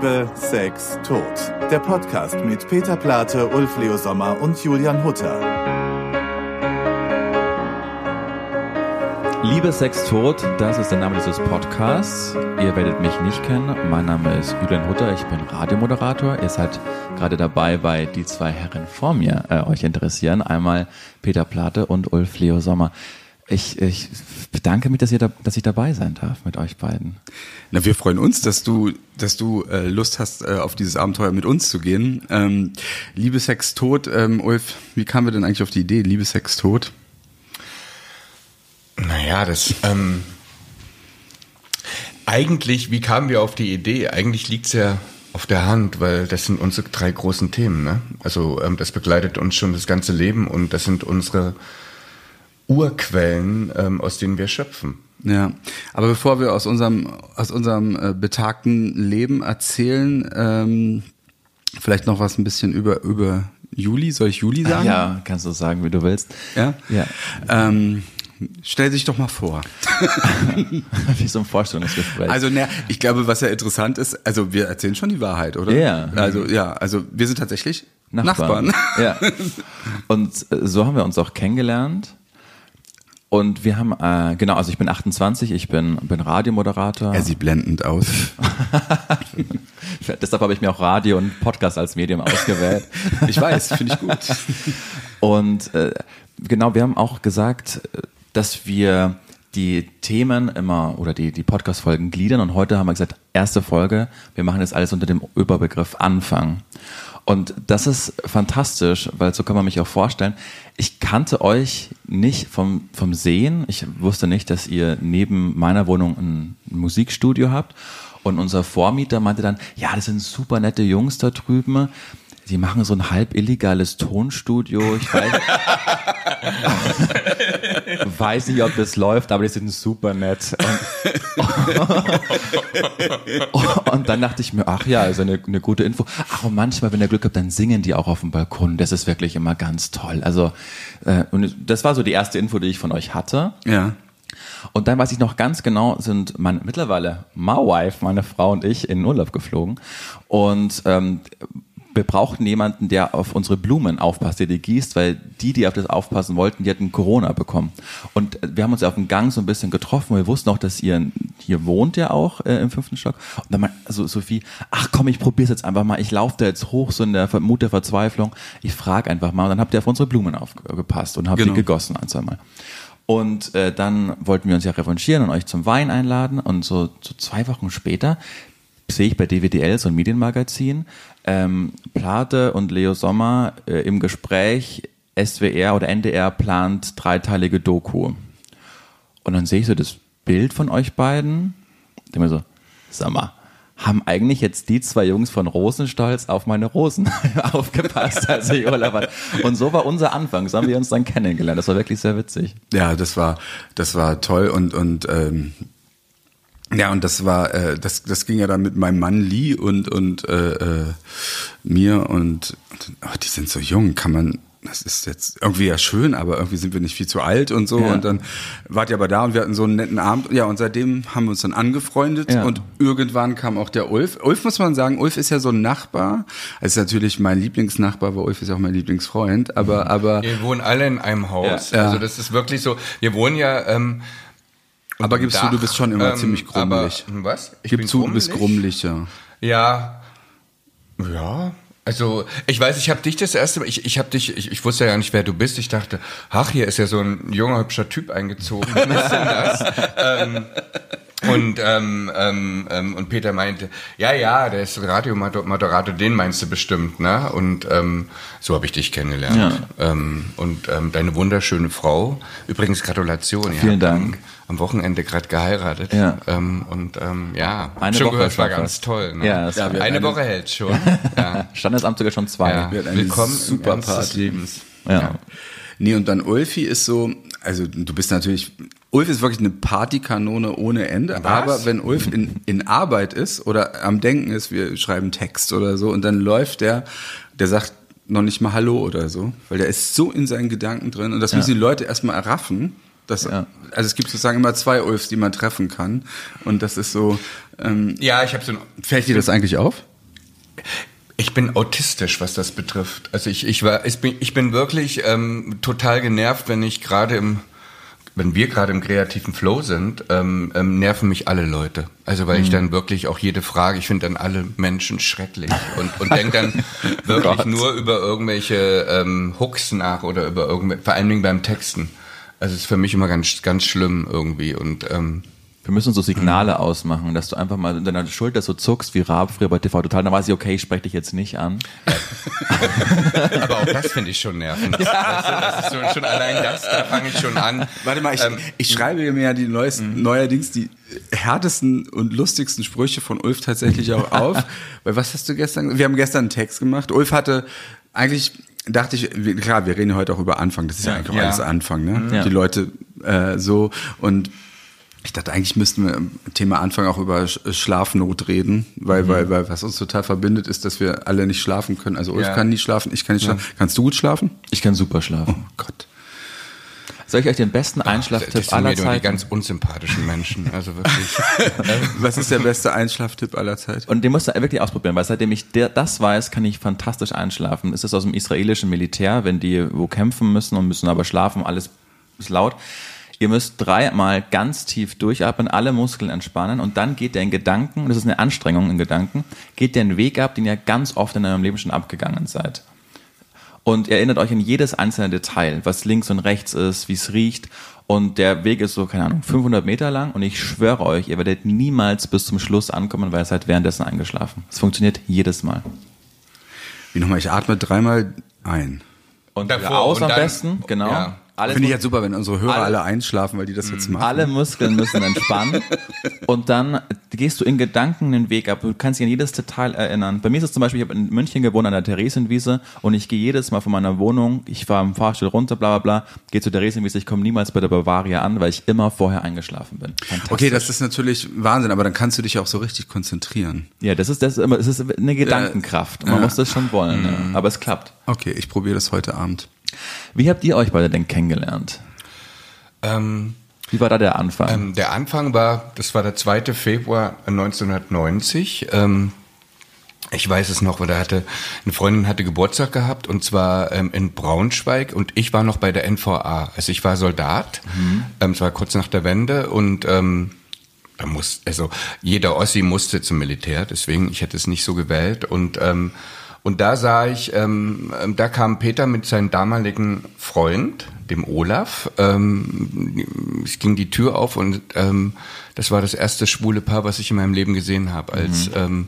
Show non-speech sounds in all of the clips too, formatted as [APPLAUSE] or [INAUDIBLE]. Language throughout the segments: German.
Liebe, Sex, Tod. Der Podcast mit Peter Plate, Ulf Leo Sommer und Julian Hutter. Liebe Sex Tod, das ist der Name dieses Podcasts. Ihr werdet mich nicht kennen. Mein Name ist Julian Hutter, ich bin Radiomoderator. Ihr seid gerade dabei, weil die zwei Herren vor mir äh, euch interessieren. Einmal Peter Plate und Ulf Leo Sommer. Ich, ich bedanke mich, dass, ihr da, dass ich dabei sein darf mit euch beiden. Na, wir freuen uns, dass du, dass du äh, Lust hast, äh, auf dieses Abenteuer mit uns zu gehen. Ähm, Liebe, Sex, Tod. Ähm, Ulf, wie kamen wir denn eigentlich auf die Idee, Liebe, Sex, Tod? Naja, das... Ähm, eigentlich, wie kamen wir auf die Idee? Eigentlich liegt's ja auf der Hand, weil das sind unsere drei großen Themen. Ne? Also ähm, das begleitet uns schon das ganze Leben und das sind unsere Urquellen, ähm, aus denen wir schöpfen. Ja, aber bevor wir aus unserem aus unserem äh, betagten Leben erzählen, ähm, vielleicht noch was ein bisschen über über Juli. Soll ich Juli sagen? Ja, kannst du sagen, wie du willst. Ja. Ja. Ähm, stell dich doch mal vor. [LAUGHS] Wie so ein Vorstellungsgespräch. Also, ne, ich glaube, was ja interessant ist, also wir erzählen schon die Wahrheit, oder? Ja. Also ja, also wir sind tatsächlich Nachbarn. Ja. [LAUGHS] Und äh, so haben wir uns auch kennengelernt. Und wir haben, äh, genau, also ich bin 28, ich bin, bin Radiomoderator. Er sieht blendend aus. [LAUGHS] Deshalb habe ich mir auch Radio und Podcast als Medium ausgewählt. [LAUGHS] Ich weiß, finde ich gut. Und äh, genau, wir haben auch gesagt, dass wir die Themen immer oder die, die Podcast-Folgen gliedern und heute haben wir gesagt, erste Folge, wir machen das alles unter dem Überbegriff Anfang. Und das ist fantastisch, weil so kann man mich auch vorstellen. Ich kannte euch nicht vom, vom Sehen. Ich wusste nicht, dass ihr neben meiner Wohnung ein Musikstudio habt. Und unser Vormieter meinte dann, ja, das sind super nette Jungs da drüben. Die machen so ein halb illegales Tonstudio. Ich weiß, [LAUGHS] [LAUGHS] [LAUGHS] weiß nicht, ob das läuft, aber die sind super nett. Und, [LAUGHS] und dann dachte ich mir, ach ja, also eine, eine gute Info. Ach, und manchmal, wenn ihr Glück habt, dann singen die auch auf dem Balkon. Das ist wirklich immer ganz toll. Also, äh, und das war so die erste Info, die ich von euch hatte. Ja. Und dann weiß ich noch ganz genau, sind meine mittlerweile my wife, meine Frau und ich in Urlaub geflogen. Und ähm, wir brauchten jemanden, der auf unsere Blumen aufpasst, der die gießt, weil die, die auf das aufpassen wollten, die hatten Corona bekommen. Und wir haben uns auf dem Gang so ein bisschen getroffen. Wir wussten auch, dass ihr hier wohnt ja auch äh, im fünften Stock. Und dann meinte also Sophie, ach komm, ich probier's jetzt einfach mal. Ich laufe da jetzt hoch, so in der Mut der Verzweiflung. Ich frage einfach mal. Und dann habt ihr auf unsere Blumen aufgepasst und habt Genau. die gegossen ein, zwei Mal. Und äh, dann wollten wir uns ja revanchieren und euch zum Wein einladen. Und so, so zwei Wochen später sehe ich bei DWDL, so ein Medienmagazin, ähm, Plate und Leo Sommer äh, im Gespräch, SWR oder NDR plant dreiteilige Doku. Und dann sehe ich so das Bild von euch beiden. Denke mir so, sag mal, haben eigentlich jetzt die zwei Jungs von Rosenstolz auf meine Rosen [LAUGHS] aufgepasst, als ich Urlaub hatte. Und so war unser Anfang. So haben wir uns dann kennengelernt. Das war wirklich sehr witzig. Ja, das war, das war toll und und ähm, ja und das war, äh, das das ging ja dann mit meinem Mann Lee und und äh, äh, mir und, oh, die sind so jung, kann man das ist jetzt irgendwie ja schön, aber irgendwie sind wir nicht viel zu alt und so. Ja. Und dann wart ihr aber da und wir hatten so einen netten Abend. Ja, und seitdem haben wir uns dann angefreundet Ja. und irgendwann kam auch der Ulf. Ulf muss man sagen, Ulf ist ja so ein Nachbar. Es ist natürlich mein Lieblingsnachbar, aber Ulf ist ja auch mein Lieblingsfreund. Aber, aber, Wir wohnen alle in einem Haus. Ja. Also das ist wirklich so. Wir wohnen ja. Ähm, aber gibst du, du bist schon immer ähm, ziemlich grummelig. Aber, was? Ich Gib zu, du bist grummelig, ja. Ja. Ja. Also, ich weiß, ich habe dich das erste Mal, ich, ich habe dich, ich, ich wusste ja nicht, wer du bist. Ich dachte, ach, hier ist ja so ein junger, hübscher Typ eingezogen. Was ist denn das? [LAUGHS] ähm, und, ähm, ähm, ähm, und Peter meinte, ja, ja, der ist Radiomoderator, den meinst du bestimmt, ne? Und ähm, so habe ich dich kennengelernt. Ähm, und ähm, deine wunderschöne Frau, übrigens Gratulation. ihr Vielen habt Dank. Am, am Wochenende gerade geheiratet. Ja. Ähm, und ähm, ja, Eine schon Woche gehört, war ganz fast. toll. Ne? Ja, das war- eine, eine- Woche hält schon. [LAUGHS] ja. Standesamt sogar schon zwei. Ja. Willkommen super Party. Lebens. Ja. Nee, und dann Ulfi ist so, also du bist natürlich, Ulf ist wirklich eine Partykanone ohne Ende, aber wenn Ulf in, in Arbeit ist oder am Denken ist, wir schreiben Text oder so und dann läuft der, der sagt noch nicht mal Hallo oder so, weil der ist so in seinen Gedanken drin und das müssen die Leute erstmal erraffen. Dass, Ja. Also es gibt sozusagen immer zwei Ulfs, die man treffen kann und das ist so, ähm, Ja, ich habe so ein fällt dir das eigentlich auf? Ich bin autistisch, was das betrifft. Also ich, ich war, ich bin, ich bin wirklich ähm, total genervt, wenn ich gerade im, wenn wir gerade im kreativen Flow sind, ähm, ähm, nerven mich alle Leute. Also weil mhm. ich dann wirklich auch jede Frage, ich finde dann alle Menschen schrecklich und, und denke dann [LAUGHS] wirklich nur über irgendwelche ähm, Hooks nach oder über irgendwelche, vor allen Dingen beim Texten. Also es ist für mich immer ganz, ganz schlimm irgendwie und ähm, wir müssen so Signale mhm. ausmachen, dass du einfach mal in deiner Schulter so zuckst wie Raab früher bei TV Total. Dann weiß ich, okay, ich spreche dich jetzt nicht an. [LAUGHS] Aber auch das finde ich schon nervend. Ja. Das ist schon, schon, allein das, da fange ich schon an. Warte mal, ich, ähm, ich schreibe mir ja die neuesten, mhm. neuerdings die härtesten und lustigsten Sprüche von Ulf tatsächlich auch auf. [LAUGHS] Weil was hast du gestern? Wir haben gestern einen Text gemacht. Ulf hatte eigentlich dachte ich, klar, wir reden heute auch über Anfang. Das ist ja, ja eigentlich auch ja. alles Anfang, ne? Ja. Die Leute äh, so und ich dachte, eigentlich müssten wir im Thema Anfang auch über Schlafnot reden, weil, mhm. weil, weil was uns total verbindet, ist, dass wir alle nicht schlafen können. Also Ulf ja. kann nie schlafen, ich kann nicht schlafen. Kannst du gut schlafen? Ich kann super schlafen. Oh Gott. Soll ich euch den besten Einschlaftipp aller Zeiten? die ganz unsympathischen Menschen, also wirklich. [LAUGHS] Was ist der beste Einschlaftipp aller Zeiten? Und den musst du wirklich ausprobieren, weil seitdem ich das weiß, kann ich fantastisch einschlafen. Es ist aus dem israelischen Militär, wenn die wo kämpfen müssen und müssen aber schlafen, alles ist laut Ihr müsst dreimal ganz tief durchatmen, alle Muskeln entspannen und dann geht der in Gedanken, das ist eine Anstrengung in Gedanken, geht der einen Weg ab, den ihr ganz oft in eurem Leben schon abgegangen seid. Und ihr erinnert euch an jedes einzelne Detail, was links und rechts ist, wie es riecht. Und der Weg ist so, keine Ahnung, 500 Meter lang. Und ich schwöre euch, ihr werdet niemals bis zum Schluss ankommen, weil ihr seid währenddessen eingeschlafen. Es funktioniert jedes Mal. Wie nochmal, ich atme dreimal ein. Und davor aus und am besten, genau. Ja. Finde ich jetzt super, wenn unsere Hörer alle, alle, einschlafen, weil die das jetzt machen. Alle Muskeln müssen entspannen. [LAUGHS] und dann gehst du in Gedanken den Weg ab. Du kannst dich an jedes Detail erinnern. Bei mir ist es zum Beispiel, ich habe in München gewohnt an der Theresienwiese und ich gehe jedes Mal von meiner Wohnung, ich fahre im Fahrstuhl runter, bla bla bla, gehe zur Theresienwiese, ich komme niemals bei der Bavaria an, weil ich immer vorher eingeschlafen bin. Okay, das ist natürlich Wahnsinn, aber dann kannst du dich auch so richtig konzentrieren. Ja, das ist das, es ist eine Gedankenkraft. Man äh, muss das schon wollen, ja. Mhm. aber es klappt. Okay, ich probiere das heute Abend. Wie habt ihr euch beide denn kennengelernt? Ähm, Wie war da der Anfang? Ähm, der Anfang war, das war der 2. Februar 1990. Ähm, ich weiß es noch, weil da hatte eine Freundin hatte Geburtstag gehabt und zwar ähm, in Braunschweig und ich war noch bei der NVA. Also ich war Soldat. Mhm. Ähm, es war kurz nach der Wende und ähm, da muss also jeder Ossi musste zum Militär, deswegen ich hätte es nicht so gewählt und ähm, und da sah ich, ähm, ähm, da kam Peter mit seinem damaligen Freund, dem Olaf. Ähm, es ging die Tür auf und ähm, das war das erste schwule Paar, was ich in meinem Leben gesehen habe als mhm. ähm,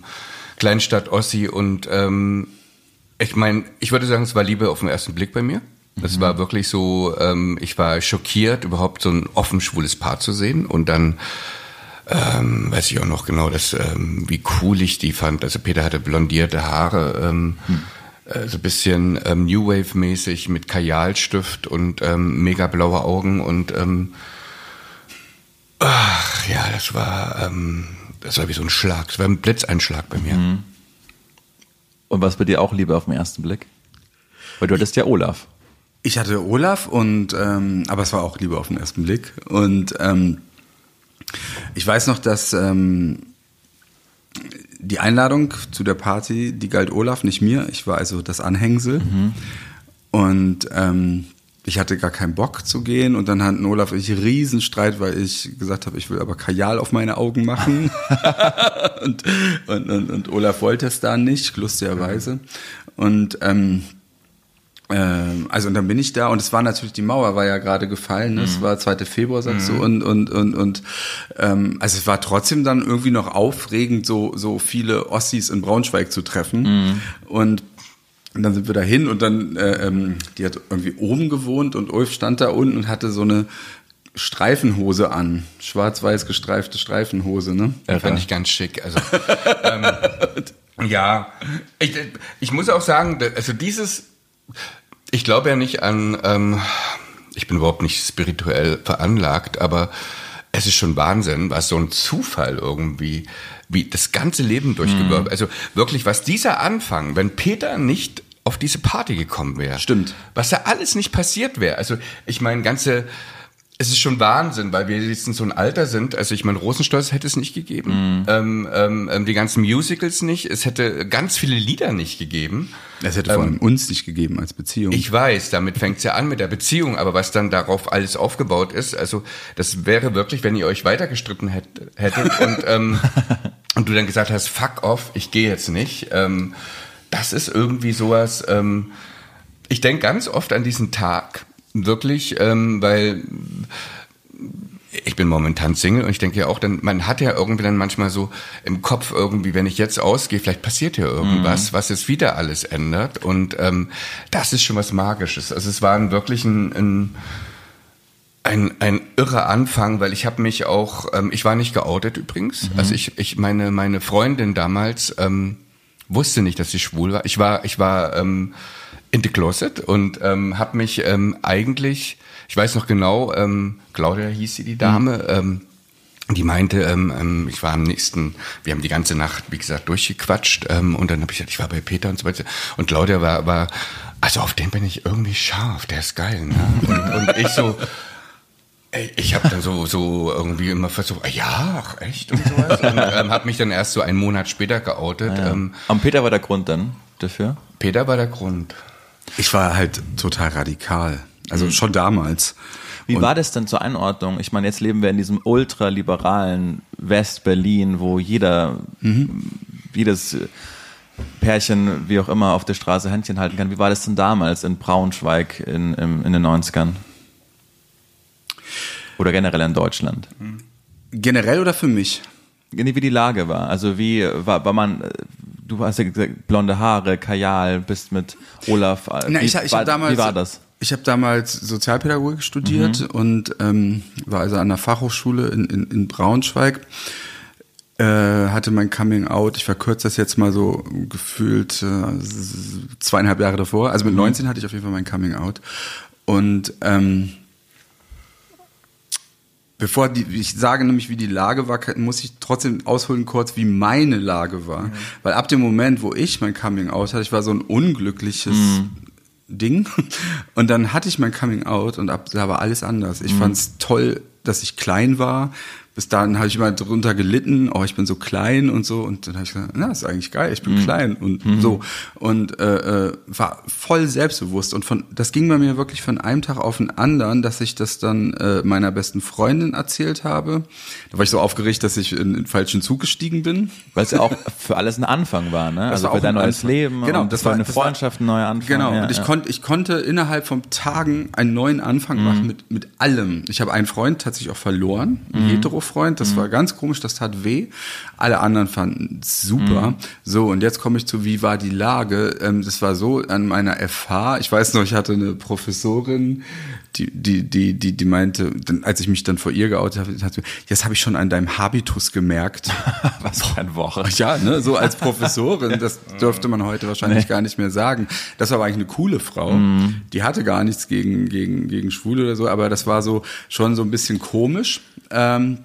Kleinstadt Ossi. Und ähm, ich meine, ich würde sagen, es war Liebe auf den ersten Blick bei mir. Das mhm. war wirklich so, ähm, ich war schockiert, überhaupt so ein offen schwules Paar zu sehen. Und dann ähm, weiß ich auch noch genau, dass, ähm, wie cool ich die fand. Also Peter hatte blondierte Haare, ähm, hm. äh, so ein bisschen ähm, New Wave-mäßig mit Kajalstift und ähm, mega blaue Augen und ähm, ach ja, das war, ähm, das war wie so ein Schlag, das war ein Blitzeinschlag bei mir. Mhm. Und was bei dir auch Liebe auf den ersten Blick? Weil du hattest ja Olaf. Ich hatte Olaf und ähm, aber es war auch Liebe auf den ersten Blick und ähm, ich weiß noch, dass ähm, die Einladung zu der Party, die galt Olaf, nicht mir. Ich war also das Anhängsel. Mhm. Und ähm, ich hatte gar keinen Bock zu gehen und dann hatten Olaf und ich Riesenstreit, weil ich gesagt habe, ich will aber Kajal auf meine Augen machen. [LAUGHS] [LAUGHS] und, und, und, und, Olaf wollte es da nicht, lustigerweise. Und ähm, ähm, also und dann bin ich da und es war natürlich die Mauer war ja gerade gefallen, ne? mhm. es war 2. Februar sagst mhm. du und und und und ähm, also es war trotzdem dann irgendwie noch aufregend so so viele Ossis in Braunschweig zu treffen mhm. und und dann sind wir da hin und dann, äh, ähm, die hat irgendwie oben gewohnt und Ulf stand da unten und hatte so eine Streifenhose an. Schwarz-weiß gestreifte Streifenhose, ne? Ja, fand ich ganz schick. Also, ähm, [LAUGHS] ja, ich, ich muss auch sagen, also dieses ich glaube ja nicht an, ähm, ich bin überhaupt nicht spirituell veranlagt, aber es ist schon Wahnsinn, was so ein Zufall irgendwie, wie das ganze Leben durchgewirkt. Mhm. Also wirklich, was dieser Anfang, wenn Peter nicht auf diese Party gekommen wäre. Stimmt. Was da alles nicht passiert wäre. Also ich meine, ganze, es ist schon Wahnsinn, weil wir jetzt in so ein Alter sind. Also ich meine, Rosenstolz hätte es nicht gegeben, mhm. ähm, ähm, die ganzen Musicals nicht. Es hätte ganz viele Lieder nicht gegeben. Es hätte vor allem ähm, uns nicht gegeben als Beziehung. Ich weiß, damit fängt es ja an mit der Beziehung, aber was dann darauf alles aufgebaut ist, also das wäre wirklich, wenn ihr euch weitergestritten hätt, hättet [LAUGHS] und, ähm, und du dann gesagt hast, fuck off, ich gehe jetzt nicht. Ähm, das ist irgendwie sowas. Ähm, ich denke ganz oft an diesen Tag Wirklich, ähm, weil ich bin momentan Single und ich denke ja auch, dann, man hat ja irgendwie dann manchmal so im Kopf irgendwie, wenn ich jetzt ausgehe, vielleicht passiert ja irgendwas, mhm. was es wieder alles ändert. Und ähm, das ist schon was Magisches. Also es war wirklich ein, ein ein, ein irrer Anfang, weil ich habe mich auch, ähm, ich war nicht geoutet übrigens. Mhm. Also ich, ich meine, meine Freundin damals ähm, wusste nicht, dass sie schwul war. Ich war, ich war ähm, in the Closet und ähm, habe mich ähm, eigentlich, ich weiß noch genau, ähm, Claudia hieß sie die Dame, mhm. ähm, die meinte, ähm, ähm, ich war am nächsten, wir haben die ganze Nacht, wie gesagt, durchgequatscht ähm, und dann habe ich gesagt, ich war bei Peter und so weiter und Claudia war, war also auf den bin ich irgendwie scharf, der ist geil. Ne? [LAUGHS] Und, und ich so, ey, ich habe dann so, so irgendwie immer versucht, ja, ach echt und sowas. Und ähm, habe mich dann erst so einen Monat später geoutet. Ja, ja. Ähm, und Peter war der Grund dann dafür? Peter war der Grund. Ich war halt total radikal. Also mhm. schon damals. Wie und war das denn zur Einordnung? Ich meine, jetzt leben wir in diesem ultraliberalen West-Berlin, wo jeder, mhm. jedes Pärchen, wie auch immer, auf der Straße Händchen halten kann. Wie war das denn damals in Braunschweig in, in, in den 90ern? Oder generell in Deutschland? Generell oder für mich? Wie die Lage war. Also wie war, war man du hast ja gesagt, blonde Haare, Kajal, bist mit Olaf. Äh, Na, ich, ich war, damals, wie war das? Ich habe damals Sozialpädagogik studiert mhm. und ähm, war also an der Fachhochschule in, in, in Braunschweig. Äh, hatte mein Coming Out, ich verkürze das jetzt mal so gefühlt äh, zweieinhalb Jahre davor. Also mit mhm. 19 hatte ich auf jeden Fall mein Coming Out. Und ähm, Bevor die, ich sage nämlich, wie die Lage war, muss ich trotzdem ausholen kurz, wie meine Lage war. Mhm. Weil ab dem Moment, wo ich mein Coming Out hatte, ich war so ein unglückliches mhm. Ding. [LAUGHS] Und dann hatte ich mein Coming Out und ab da war alles anders. Ich mhm. fand es toll, dass ich klein war, bis dahin habe ich immer drunter gelitten, oh, ich bin so klein und so. Und dann habe ich gesagt, na, ist eigentlich geil, ich bin mhm. klein und mhm. so. Und äh, äh, war voll selbstbewusst. Und von das ging bei mir wirklich von einem Tag auf den anderen, dass ich das dann äh, meiner besten Freundin erzählt habe. Da war ich so aufgeregt, dass ich in den falschen Zug gestiegen bin. Weil es ja auch für alles ein Anfang war, ne? Das also für dein neues Anfang. Leben. Genau, das war eine Freundschaft, ein neuer Anfang. Genau, ja, und ich ja. konnte, ich konnte innerhalb von Tagen einen neuen Anfang mhm. machen mit, mit allem. Ich habe einen Freund tatsächlich auch verloren, einen mhm. hetero Freund. Das mhm. war ganz komisch, das tat weh. Alle anderen fanden es super. Mhm. So, und jetzt komme ich zu, wie war die Lage? Ähm, das war so an meiner FH. Ich weiß noch, ich hatte eine Professorin, die, die, die, die, die meinte, als ich mich dann vor ihr geoutet habe, hat, jetzt habe ich schon an deinem Habitus gemerkt. [LAUGHS] Was für ein Woche. Ja, ne, so als [LAUGHS] Professorin, das dürfte man heute wahrscheinlich nee. gar nicht mehr sagen. Das war aber eigentlich eine coole Frau. Mhm. Die hatte gar nichts gegen, gegen, gegen Schwule oder so, aber das war so schon so ein bisschen komisch. Ähm,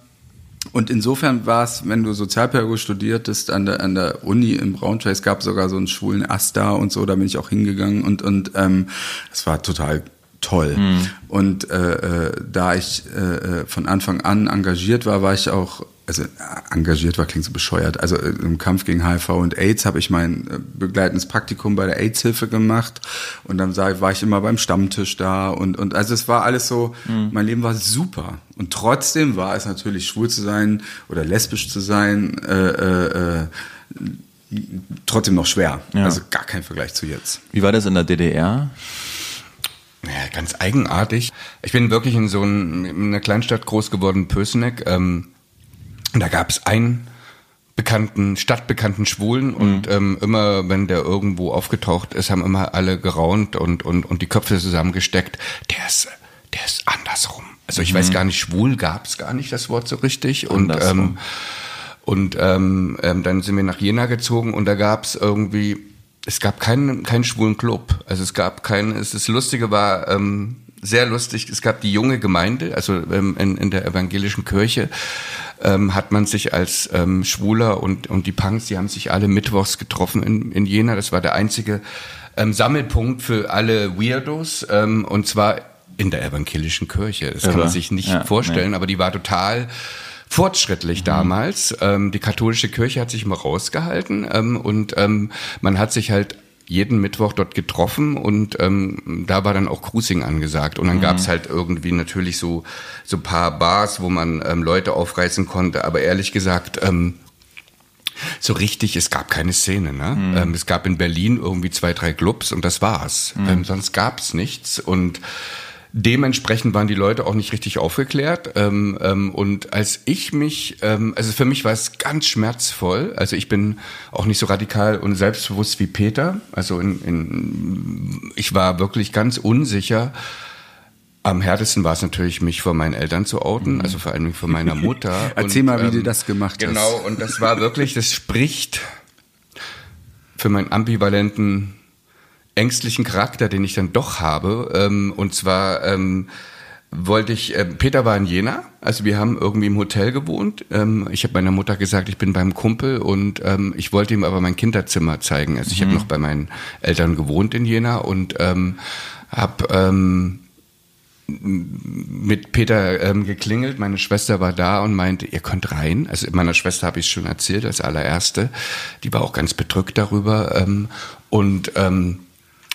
und insofern war es, wenn du Sozialpädagogik studiertest an der, an der Uni in Braunschweig, es gab sogar so einen schwulen Asta und so, da bin ich auch hingegangen und, und ähm, das war total toll. Mhm. Und äh, äh, da ich äh, äh, von Anfang an engagiert war, war ich auch also äh, engagiert war, klingt so bescheuert. Also äh, im Kampf gegen HIV und AIDS habe ich mein äh, begleitendes Praktikum bei der AIDS-Hilfe gemacht und dann war ich immer beim Stammtisch da und, und also es war alles so, mhm. mein Leben war super. Und trotzdem war es natürlich schwul zu sein oder lesbisch zu sein, äh, äh, trotzdem noch schwer. Ja. Also gar kein Vergleich zu jetzt. Wie war das in der DDR? Ja, ganz eigenartig. Ich bin wirklich in so ein, in einer Kleinstadt groß geworden, Pöseneck. Ähm, und da gab es einen bekannten, stadtbekannten Schwulen mhm. und ähm, immer, wenn der irgendwo aufgetaucht ist, haben immer alle geraunt und, und, und die Köpfe zusammengesteckt. Der ist, der ist andersrum. Also ich mhm. weiß gar nicht, schwul gab es gar nicht das Wort so richtig. Und, ähm, und ähm, ähm, dann sind wir nach Jena gezogen und da gab es irgendwie, es gab keinen, keinen schwulen Club. Also es gab keinen, es das Lustige war, ähm, sehr lustig, es gab die junge Gemeinde, also ähm, in, in der evangelischen Kirche, ähm, hat man sich als ähm, Schwuler und, und die Punks, die haben sich alle mittwochs getroffen in, in Jena. Das war der einzige ähm, Sammelpunkt für alle Weirdos. Ähm, und zwar in der evangelischen Kirche. Das kann man sich nicht ja, vorstellen, nee. aber die war total fortschrittlich mhm. damals. Ähm, die katholische Kirche hat sich immer rausgehalten ähm, und ähm, man hat sich halt jeden Mittwoch dort getroffen und ähm, da war dann auch Cruising angesagt. Und dann mhm. gab's halt irgendwie natürlich so so paar Bars, wo man ähm, Leute aufreißen konnte. Aber ehrlich gesagt, ähm, so richtig, es gab keine Szene. Ne? Mhm. Ähm, es gab in Berlin irgendwie zwei, drei Clubs und das war's. Mhm. Ähm, sonst gab's nichts. Und Dementsprechend waren die Leute auch nicht richtig aufgeklärt. Ähm, ähm, und als ich mich, ähm, also für mich war es ganz schmerzvoll. Also ich bin auch nicht so radikal und selbstbewusst wie Peter. Also in, in, ich war wirklich ganz unsicher. Am härtesten war es natürlich, mich vor meinen Eltern zu outen, mhm. also vor allem vor meiner Mutter. [LAUGHS] Erzähl und, mal, wie ähm, du das gemacht genau, hast. Genau, und das war wirklich, das spricht für meinen ambivalenten ängstlichen Charakter, den ich dann doch habe. Ähm, und zwar ähm, wollte ich, äh, Peter war in Jena, also wir haben irgendwie im Hotel gewohnt. Ähm, ich habe meiner Mutter gesagt, ich bin beim Kumpel und ähm, ich wollte ihm aber mein Kinderzimmer zeigen. Also ich mhm. habe noch bei meinen Eltern gewohnt in Jena und ähm, habe ähm, mit Peter ähm, geklingelt. Meine Schwester war da und meinte, ihr könnt rein. Also meiner Schwester habe ich es schon erzählt als allererste. Die war auch ganz bedrückt darüber. Ähm, und ähm,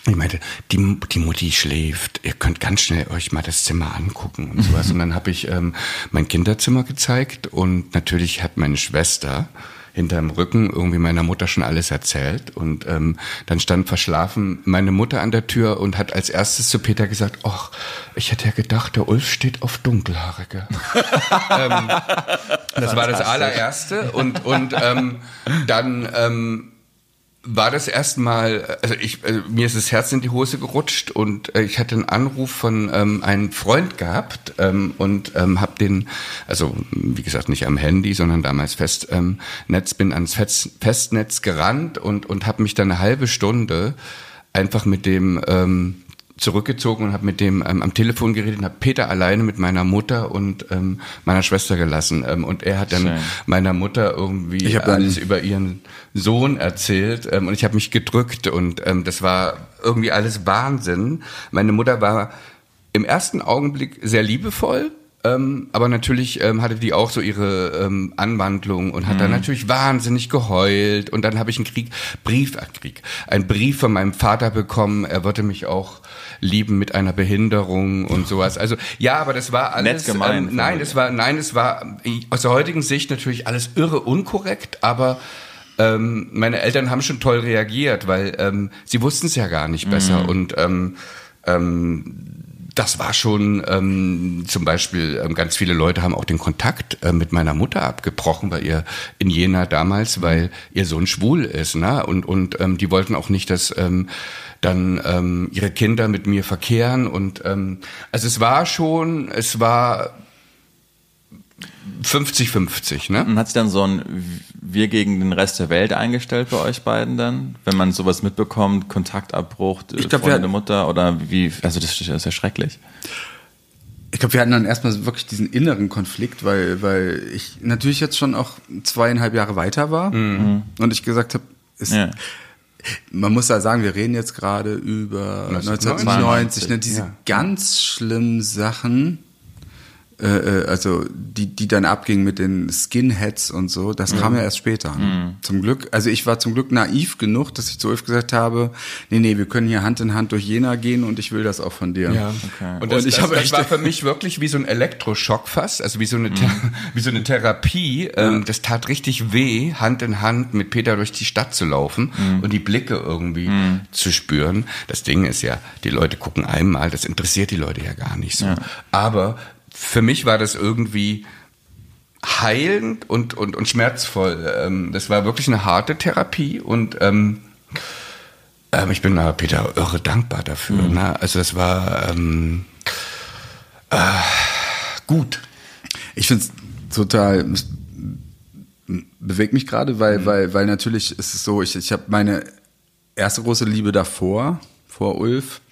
ich meinte, die, die Mutti schläft, ihr könnt ganz schnell euch mal das Zimmer angucken und sowas. Und dann habe ich ähm, mein Kinderzimmer gezeigt und natürlich hat meine Schwester hinterm Rücken irgendwie meiner Mutter schon alles erzählt. Und ähm, dann stand verschlafen meine Mutter an der Tür und hat als erstes zu Peter gesagt, ach, ich hätte ja gedacht, der Ulf steht auf Dunkelhaarige. [LAUGHS] ähm, das war das allererste. Und, und ähm, dann... Ähm, war das erstmal, also ich, also mir ist das Herz in die Hose gerutscht und äh, ich hatte einen Anruf von ähm, einem Freund gehabt ähm, und ähm, habe den, also wie gesagt nicht am Handy, sondern damals Festnetz, ähm, bin ans Fest, Festnetz gerannt und und habe mich dann eine halbe Stunde einfach mit dem ähm, zurückgezogen und habe mit dem ähm, am Telefon geredet und habe Peter alleine mit meiner Mutter und ähm, meiner Schwester gelassen. Ähm, und er hat dann Schön. meiner Mutter irgendwie ich alles über ihren Sohn erzählt ähm, und ich habe mich gedrückt und ähm, das war irgendwie alles Wahnsinn. Meine Mutter war im ersten Augenblick sehr liebevoll ähm, aber natürlich ähm, hatte die auch so ihre ähm, Anwandlung und hat mhm. dann natürlich wahnsinnig geheult. Und dann habe ich einen Krieg, Brief, äh, Krieg, einen Brief von meinem Vater bekommen. Er wollte mich auch lieben mit einer Behinderung und sowas. Also ja, aber das war alles. Nett gemein, ähm, nein, es war, nein, es war aus der heutigen Sicht natürlich alles irre unkorrekt, aber ähm, meine Eltern haben schon toll reagiert, weil ähm, sie wussten es ja gar nicht besser. Mhm. Und ähm, ähm, das war schon ähm, zum Beispiel, ähm, ganz viele Leute haben auch den Kontakt äh, mit meiner Mutter abgebrochen, weil ihr in Jena damals, weil ihr Sohn schwul ist, ne? Und, und ähm, die wollten auch nicht, dass ähm, dann ähm, ihre Kinder mit mir verkehren. Und ähm, also es war schon, es war 50-50, ne? Und hat sich dann so ein Wir gegen den Rest der Welt eingestellt bei euch beiden dann? Wenn man sowas mitbekommt, Kontaktabbruch, ich glaub, Freunde, Mutter oder wie, also das ist ja schrecklich. Ich glaube, wir hatten dann erstmal wirklich diesen inneren Konflikt, weil, weil ich natürlich jetzt schon auch zweieinhalb Jahre weiter war mhm. und ich gesagt habe, ja. man muss da sagen, wir reden jetzt gerade über 1990, ne, diese ja. ganz schlimmen Sachen, äh, äh, also die, die dann abging mit den Skinheads und so, das mhm. kam ja erst später. Ne? Mhm. Zum Glück, also ich war zum Glück naiv genug, dass ich zu Ulf gesagt habe, nee, nee, wir können hier Hand in Hand durch Jena gehen und ich will das auch von dir. Ja. Okay. Und, das, und ich das, das war für mich wirklich wie so ein Elektroschock fast, also wie so eine, mhm. [LAUGHS] wie so eine Therapie. Ähm, das tat richtig weh, Hand in Hand mit Peter durch die Stadt zu laufen mhm. und die Blicke irgendwie mhm. zu spüren. Das Ding ist ja, die Leute gucken einmal, das interessiert die Leute ja gar nicht so. Ja. Aber für mich war das irgendwie heilend und, und, und schmerzvoll. Ähm, das war wirklich eine harte Therapie und ähm, ähm, ich bin da Peter irre dankbar dafür. Mhm. Ne? Also das war ähm, äh, gut. Ich finde es total bewegt mich gerade, weil, mhm. weil, weil natürlich ist es so, ich, ich habe meine erste große Liebe davor, vor Ulf,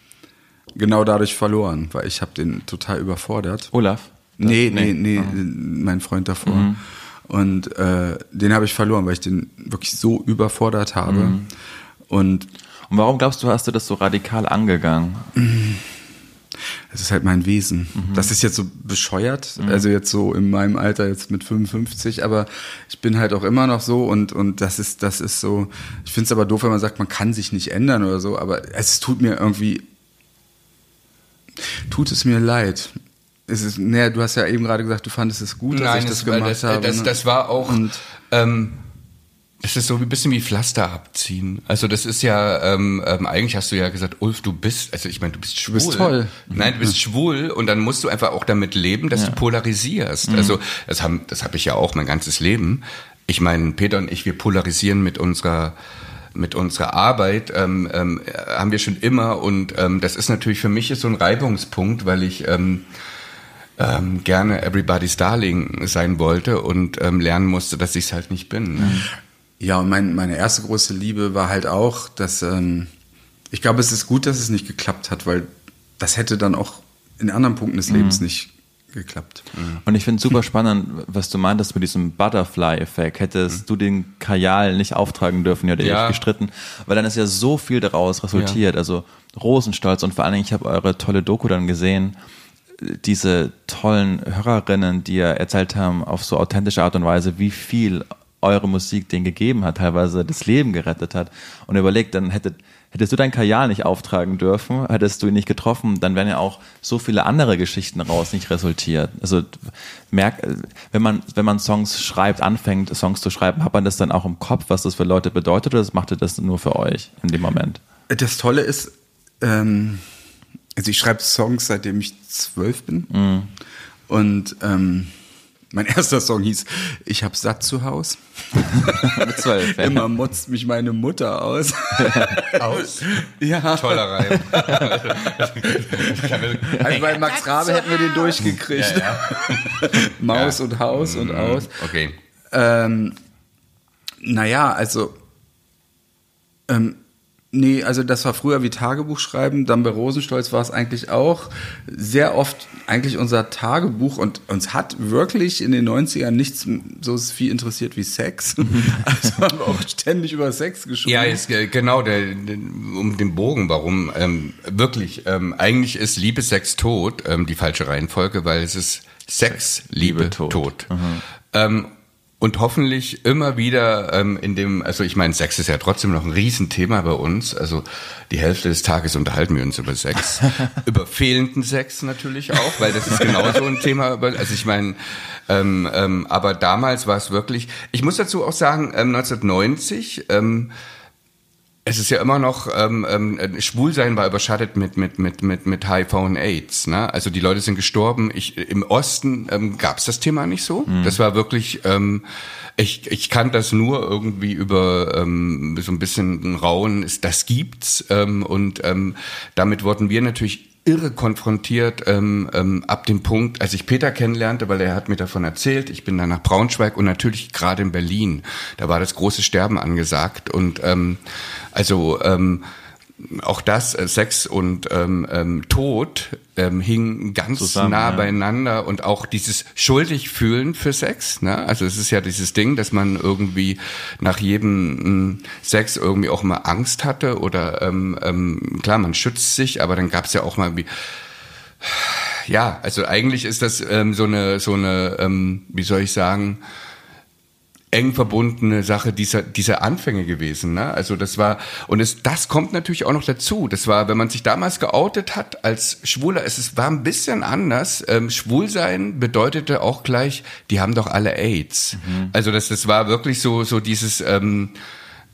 genau dadurch verloren, weil ich habe den total überfordert. Olaf? Nee, nee, nee, nee oh. mein Freund davor. Mhm. Und äh, den habe ich verloren, weil ich den wirklich so überfordert habe. Mhm. Und, Und warum glaubst du, hast du das so radikal angegangen? [CLEARS THROAT] das ist halt mein Wesen. Mhm. Das ist jetzt so bescheuert, mhm. also jetzt so in meinem Alter jetzt mit 55, aber ich bin halt auch immer noch so und und das ist das ist so. Ich finde es aber doof, wenn man sagt, man kann sich nicht ändern oder so, aber es tut mir irgendwie tut es mir leid. Es ist, naja, du hast ja eben gerade gesagt, du fandest es gut, dass Nein, ich das, das gemacht das, habe. Das, ne? das war auch. Und, ähm, es ist so ein bisschen wie Pflaster abziehen. Also das ist ja, ähm, ähm, eigentlich hast du ja gesagt, Ulf, du bist, also ich meine, du bist schwul. Du bist toll. Nein, du bist schwul und dann musst du einfach auch damit leben, dass ja. du polarisierst. Mhm. Also das habe das hab ich ja auch mein ganzes Leben. Ich meine, Peter und ich, wir polarisieren mit unserer mit unserer Arbeit ähm, ähm, haben wir schon immer und ähm, das ist natürlich für mich ist so ein Reibungspunkt, weil ich ähm, ähm, gerne Everybody's Darling sein wollte und ähm, lernen musste, dass ich es halt nicht bin. Ne? Mhm. Ja, und mein, meine erste große Liebe war halt auch, dass ähm, ich glaube, es ist gut, dass es nicht geklappt hat, weil das hätte dann auch in anderen Punkten des Lebens mhm. nicht geklappt. Mhm. Und ich finde es super spannend, was du meintest mit diesem Butterfly-Effekt. Hättest mhm. du den Kajal nicht auftragen dürfen, hätte ja. ich gestritten, weil dann ist ja so viel daraus resultiert. Ja. Also Rosenstolz und vor allen Dingen, ich habe eure tolle Doku dann gesehen, diese tollen Hörerinnen, die ja erzählt haben auf so authentische Art und Weise, wie viel eure Musik denen gegeben hat, teilweise das Leben gerettet hat. Und überlegt, dann hättet, hättest du dein Kajal nicht auftragen dürfen, hättest du ihn nicht getroffen, dann wären ja auch so viele andere Geschichten raus nicht resultiert. Also merk, wenn man, wenn man Songs schreibt, anfängt, Songs zu schreiben, hat man das dann auch im Kopf, was das für Leute bedeutet, oder macht ihr das nur für euch in dem Moment? Das Tolle ist, ähm, also ich schreibe Songs, seitdem ich zwölf bin. Mhm. Und ähm, mein erster Song hieß Ich hab satt zu Haus. [LAUGHS] Mit zwölf. Ja. Immer motzt mich meine Mutter aus. [LAUGHS] Aus? Ja. Toller Reim. [LAUGHS] also bei Max Rabe hätten wir den durchgekriegt. Ja, ja. Maus und Haus und mhm. aus. Okay. Ähm, naja, also ähm, Nee, also das war früher wie Tagebuch schreiben, dann bei Rosenstolz war es eigentlich auch sehr oft eigentlich unser Tagebuch und uns hat wirklich in den 90ern nichts so viel interessiert wie Sex. [LAUGHS] Also haben wir auch ständig über Sex geschrieben. Ja, ist, äh, genau, der, der, um den Bogen, warum ähm, wirklich, ähm, eigentlich ist Liebe, Sex, Tod ähm, die falsche Reihenfolge, weil es ist Sex, Liebe, Liebe Tod. Tod. Mhm. Und hoffentlich immer wieder ähm, in dem, also ich meine, Sex ist ja trotzdem noch ein Riesenthema bei uns. Also die Hälfte des Tages unterhalten wir uns über Sex. [LAUGHS] über fehlenden Sex natürlich auch, weil das ist genauso ein Thema. Also ich meine, ähm, ähm, aber damals war es wirklich, ich muss dazu auch sagen, ähm, 1990, ähm, es ist ja immer noch, ähm, ähm, Schwulsein war überschattet mit, mit, mit, mit, mit HIV und AIDS. Ne? Also die Leute sind gestorben. Ich, Im Osten ähm, gab es das Thema nicht so. Mhm. Das war wirklich, ähm, ich, ich kann das nur irgendwie über ähm, so ein bisschen rauen, das gibt's. Ähm, und ähm, damit wurden wir natürlich irre konfrontiert ähm, ähm, ab dem Punkt, als ich Peter kennenlernte, weil er hat mir davon erzählt. Ich bin dann nach Braunschweig und natürlich gerade in Berlin. Da war das große Sterben angesagt und ähm, also ähm, auch das, äh, Sex und ähm, ähm, Tod ähm, hingen ganz Zusammen, nah ja. beieinander und auch dieses schuldig fühlen für Sex. Ne? Also es ist ja dieses Ding, dass man irgendwie nach jedem ähm, Sex irgendwie auch mal Angst hatte oder ähm, ähm, klar, man schützt sich, aber dann gab es ja auch mal wie ja, also eigentlich ist das ähm, so eine so eine ähm, wie soll ich sagen eng verbundene Sache dieser, dieser Anfänge gewesen. Ne? Also das war, und es, das kommt natürlich auch noch dazu. Das war, wenn man sich damals geoutet hat als Schwuler, es, es war ein bisschen anders. Ähm, Schwulsein bedeutete auch gleich, die haben doch alle AIDS. Mhm. Also das, das war wirklich so, so dieses, ähm,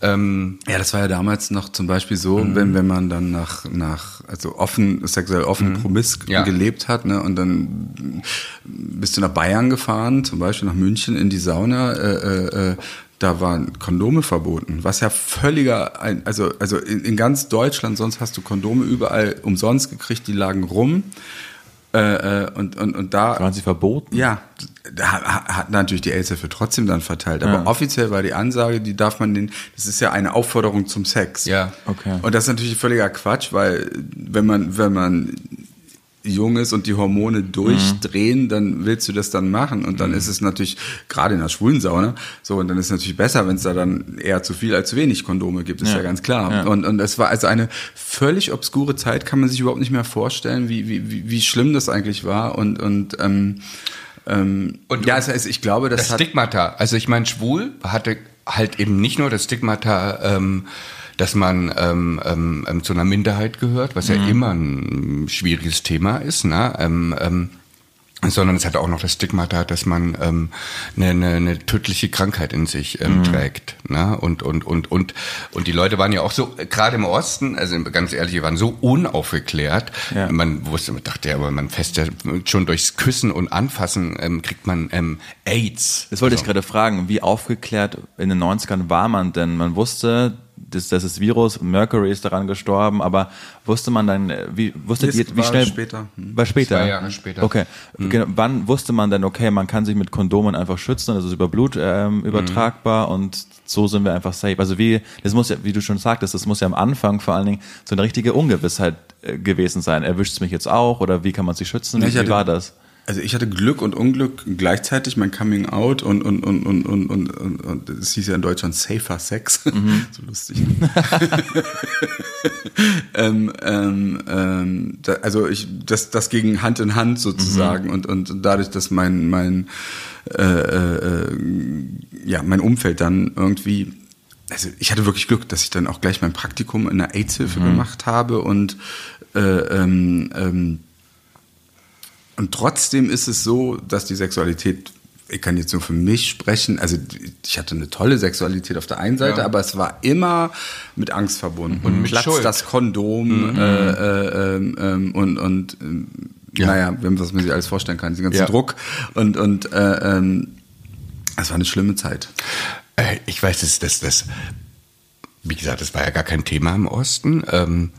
ähm, ja, das war ja damals noch zum Beispiel so, mhm. wenn, wenn man dann nach, nach also offen, sexuell offen mhm. promis ja. gelebt hat, ne, und dann bist du nach Bayern gefahren, zum Beispiel nach München in die Sauna, äh, äh, äh da waren Kondome verboten, was ja völliger, also, also in, in ganz Deutschland, sonst hast du Kondome überall umsonst gekriegt, die lagen rum. Äh, äh, und, und, und da. Waren sie verboten? Ja, da hat natürlich die Elshilfe trotzdem dann verteilt. Aber ja. offiziell war die Ansage, die darf man den, das ist ja eine Aufforderung zum Sex. Ja, okay. Und das ist natürlich völliger Quatsch, weil wenn man, wenn man jung ist und die Hormone durchdrehen, dann willst du das dann machen. Und dann ist es natürlich, gerade in der schwulen Sauna, so, und dann ist es natürlich besser, wenn es da dann eher zu viel als zu wenig Kondome gibt, ist ja, Ja. ganz klar. Ja. Und, und es war also eine völlig obskure Zeit, kann man sich überhaupt nicht mehr vorstellen, wie, wie, wie, wie schlimm das eigentlich war. Und, und, ähm, ähm, Und- ja, es heißt, ich glaube, das, Das hat. Stigmata. Also ich meine, schwul hatte halt eben nicht nur das Stigmata, ähm, dass man ähm, ähm, ähm, zu einer Minderheit gehört, was ja immer ein schwieriges Thema ist, ne? ähm, ähm, sondern es hat auch noch das Stigmata, dass man ähm, eine, eine, eine tödliche Krankheit in sich ähm, trägt. Ne? Und, und, und, und, und die Leute waren ja auch so, gerade im Osten, also ganz ehrlich, die waren so unaufgeklärt. Ja. Man wusste, man dachte ja, aber man fest ja schon durchs Küssen und Anfassen ähm, kriegt man ähm, AIDS. Das wollte ich So. gerade fragen. Wie aufgeklärt in den 90ern war man denn? Man wusste, das, das ist Virus, Mercury ist daran gestorben, aber wusste man dann, äh, wie, wusstet ihr, wie war schnell? später. Hm. War später. Zwei Jahre später. Okay. Genau. Wann wusste man denn, okay, man kann sich mit Kondomen einfach schützen, das ist über Blut ähm, übertragbar und so sind wir einfach safe. Also wie, das muss ja, wie du schon sagtest, das muss ja am Anfang vor allen Dingen so eine richtige Ungewissheit äh, gewesen sein. Erwischt es mich jetzt auch oder wie kann man sich schützen? Wie, ich wie hatte- war das? Also ich hatte Glück und Unglück gleichzeitig, mein Coming Out und und und und und und, und, und es hieß ja in Deutschland Safer Sex, [LAUGHS] so lustig. [LAUGHS] ähm, ähm, ähm, da, also ich das das ging Hand in Hand sozusagen und und dadurch, dass mein mein äh, äh, ja mein Umfeld dann irgendwie also ich hatte wirklich Glück, dass ich dann auch gleich mein Praktikum in der AIDS-Hilfe gemacht habe und äh, ähm, ähm, und trotzdem ist es so, dass die Sexualität, ich kann jetzt nur für mich sprechen, also ich hatte eine tolle Sexualität auf der einen Seite, Ja. aber es war immer mit Angst verbunden. Und mit Platzt Schuld. das Kondom äh, äh, ähm, ähm, und, und ähm, Ja. naja, wenn was man sich alles vorstellen kann, diesen ganzen Ja. Druck und, und äh, ähm, es war eine schlimme Zeit. Äh, Ich weiß, das, das, das, wie gesagt, das war ja gar kein Thema im Osten. Ähm,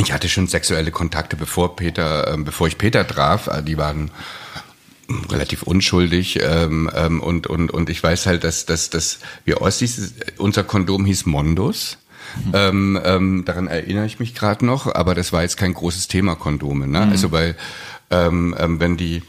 ich hatte schon sexuelle Kontakte, bevor Peter, ähm, bevor ich Peter traf. Äh, Die waren relativ unschuldig ähm, ähm, und, und, und ich weiß halt, dass, dass, dass wir Ossis, unser Kondom hieß Mondus. Ähm, ähm, daran erinnere ich mich gerade noch, aber das war jetzt kein großes Thema Kondome. Ne? Also weil ähm, ähm, wenn die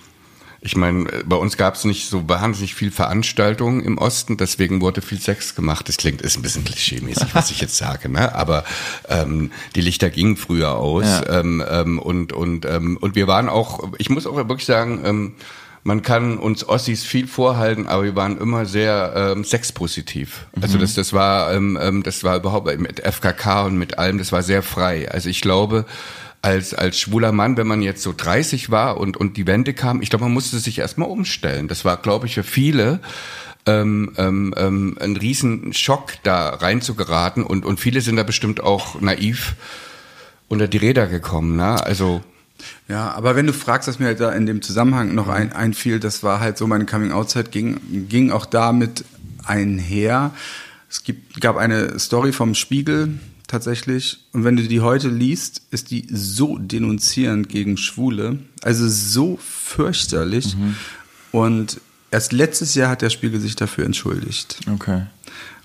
ich meine, bei uns gab es nicht so wahnsinnig viel Veranstaltungen im Osten, deswegen wurde viel Sex gemacht. Das klingt, ist ein bisschen klischee-mäßig, was ich jetzt sage, ne? Aber ähm, die Lichter gingen früher aus Ja. ähm, ähm, und und ähm, und wir waren auch, ich muss auch wirklich sagen, ähm, man kann uns Ossis viel vorhalten, aber wir waren immer sehr ähm, sexpositiv. Also das, das war, ähm, ähm, das war überhaupt mit FKK und mit allem, das war sehr frei. Also ich glaube, als, als schwuler Mann, wenn man jetzt so 30 war und, und die Wende kam, ich glaube, man musste sich erstmal umstellen. Das war, glaube ich, für viele ähm, ähm, ähm, ein riesen Schock, da rein zu geraten und, und viele sind da bestimmt auch naiv unter die Räder gekommen. Ne? Also Ja, aber wenn du fragst, was mir halt da in dem Zusammenhang noch ein, einfiel, das war halt so, meine Coming-out-Zeit ging, ging auch damit einher. Es gibt, gab eine Story vom Spiegel tatsächlich und wenn du die heute liest, ist die so denunzierend gegen Schwule, also so fürchterlich. Und erst letztes Jahr hat der Spiegel sich dafür entschuldigt. Okay.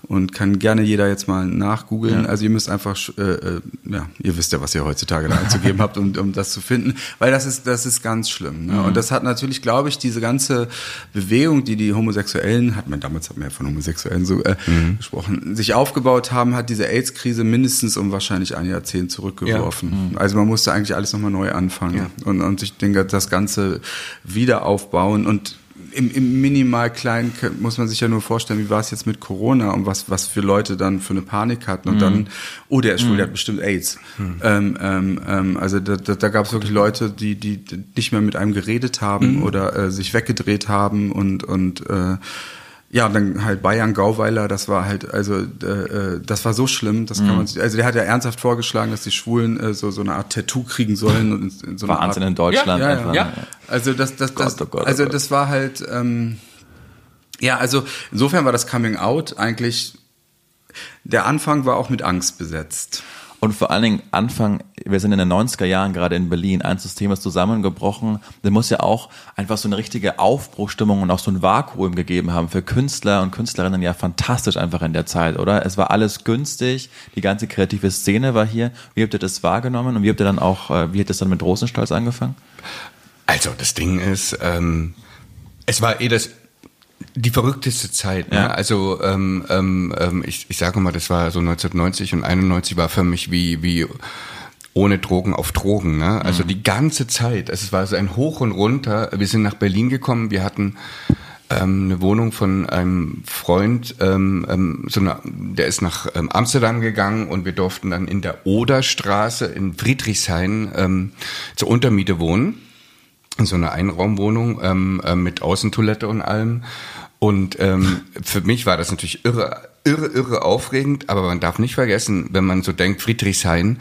Und kann gerne jeder jetzt mal nachgoogeln. Ja. Also ihr müsst einfach, äh, äh, ja, ihr wisst ja, was ihr heutzutage da einzugeben habt, um, um das zu finden, weil das ist, das ist ganz schlimm. Ne? Und das hat natürlich, glaube ich, diese ganze Bewegung, die die Homosexuellen, hat man damals hat man ja von Homosexuellen so äh, gesprochen, sich aufgebaut haben, hat diese AIDS-Krise mindestens um wahrscheinlich ein Jahrzehnt zurückgeworfen. Also man musste eigentlich alles nochmal neu anfangen und, und sich den, das Ganze wieder aufbauen und im, im minimal kleinen muss man sich ja nur vorstellen, wie war es jetzt mit Corona und was, was für Leute dann für eine Panik hatten und dann, oh, der ist schwul, der hat bestimmt AIDS. Ähm, ähm, ähm, also da, da, da gab es wirklich Leute, die, die nicht mehr mit einem geredet haben oder äh, sich weggedreht haben und, und äh, ja, und dann halt Bayern Gauweiler, das war halt, also äh, äh, das war so schlimm, das kann man sich, also der hat ja ernsthaft vorgeschlagen, dass die Schwulen äh, so, so eine Art Tattoo kriegen sollen und in, in so Wahnsinn Art, in Deutschland. ja, einfach. ja. Also das, das, das, Gott, oh Gott, oh also das war halt, ähm, ja, also insofern war das Coming Out eigentlich, der Anfang war auch mit Angst besetzt. Und vor allen Dingen Anfang wir sind in den 90er Jahren gerade in Berlin, ein System ist zusammengebrochen. Da muss ja auch einfach so eine richtige Aufbruchstimmung und auch so ein Vakuum gegeben haben für Künstler und Künstlerinnen ja fantastisch einfach in der Zeit, oder? Es war alles günstig, die ganze kreative Szene war hier. Wie habt ihr das wahrgenommen und wie habt ihr dann auch, äh, wie hat das dann mit Rosenstolz angefangen? Also das Ding ist, ähm, es war eh das die verrückteste Zeit. Ne? Ja. Also ähm, ähm, ähm ich, ich sage mal, das war so 1990 und 91 war für mich wie wie ohne Drogen auf Drogen. Ne? Also mhm. die ganze Zeit. Also es war so ein Hoch und Runter. Wir sind nach Berlin gekommen. Wir hatten ähm, eine Wohnung von einem Freund, ähm, ähm, so eine, der ist nach ähm, Amsterdam gegangen und wir durften dann in der Oderstraße in Friedrichshain ähm, zur Untermiete wohnen. In so einer Einraumwohnung ähm, äh, mit Außentoilette und allem. Und ähm, [LAUGHS] für mich war das natürlich irre, irre, irre aufregend, aber man darf nicht vergessen, wenn man so denkt, Friedrichshain,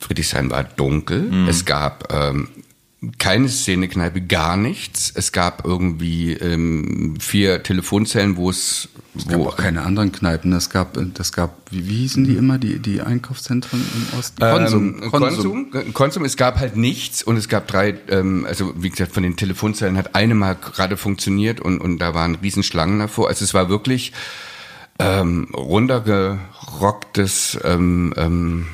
Friedrichshain war dunkel, mhm. es gab ähm, keine Szenekneipe, gar nichts. Es gab irgendwie ähm, vier Telefonzellen, wo es. Es gab auch keine anderen Kneipen. Es gab, das gab, wie, wie hießen die immer, die, die Einkaufszentren im Osten? Konsum. Ähm, Konsum. Konsum. Konsum. Es gab halt nichts und es gab drei, ähm, also wie gesagt, von den Telefonzellen hat eine mal gerade funktioniert und, und da waren Riesenschlangen davor. Also es war wirklich ähm, runtergerocktes ähm, ähm,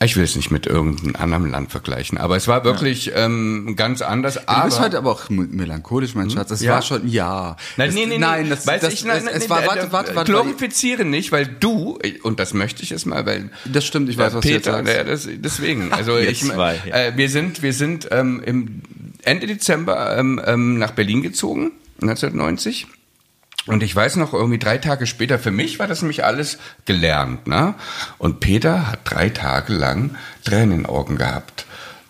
ich will es nicht mit irgendeinem anderen Land vergleichen, aber es war wirklich ja. ähm, ganz anders. Du aber, bist heute aber auch melancholisch, mein hm? Schatz. Es ja. war schon, ja. Nein, nee, nee, nein, das, das, ich, nein, es, es war, warte, warte, warte. Glorifiziere nicht, weil du, und das möchte ich es mal, weil. Das stimmt, ich weiß, was Peter, du jetzt sagst. Das, deswegen, [LAUGHS] also ich, zwei, ja. äh, wir sind, wir sind ähm, im Ende Dezember ähm, ähm, nach Berlin gezogen, 1990. Und ich weiß noch, irgendwie drei Tage später, für mich war das nämlich alles gelernt. Ne? Und Peter hat drei Tage lang Tränen in den Augen gehabt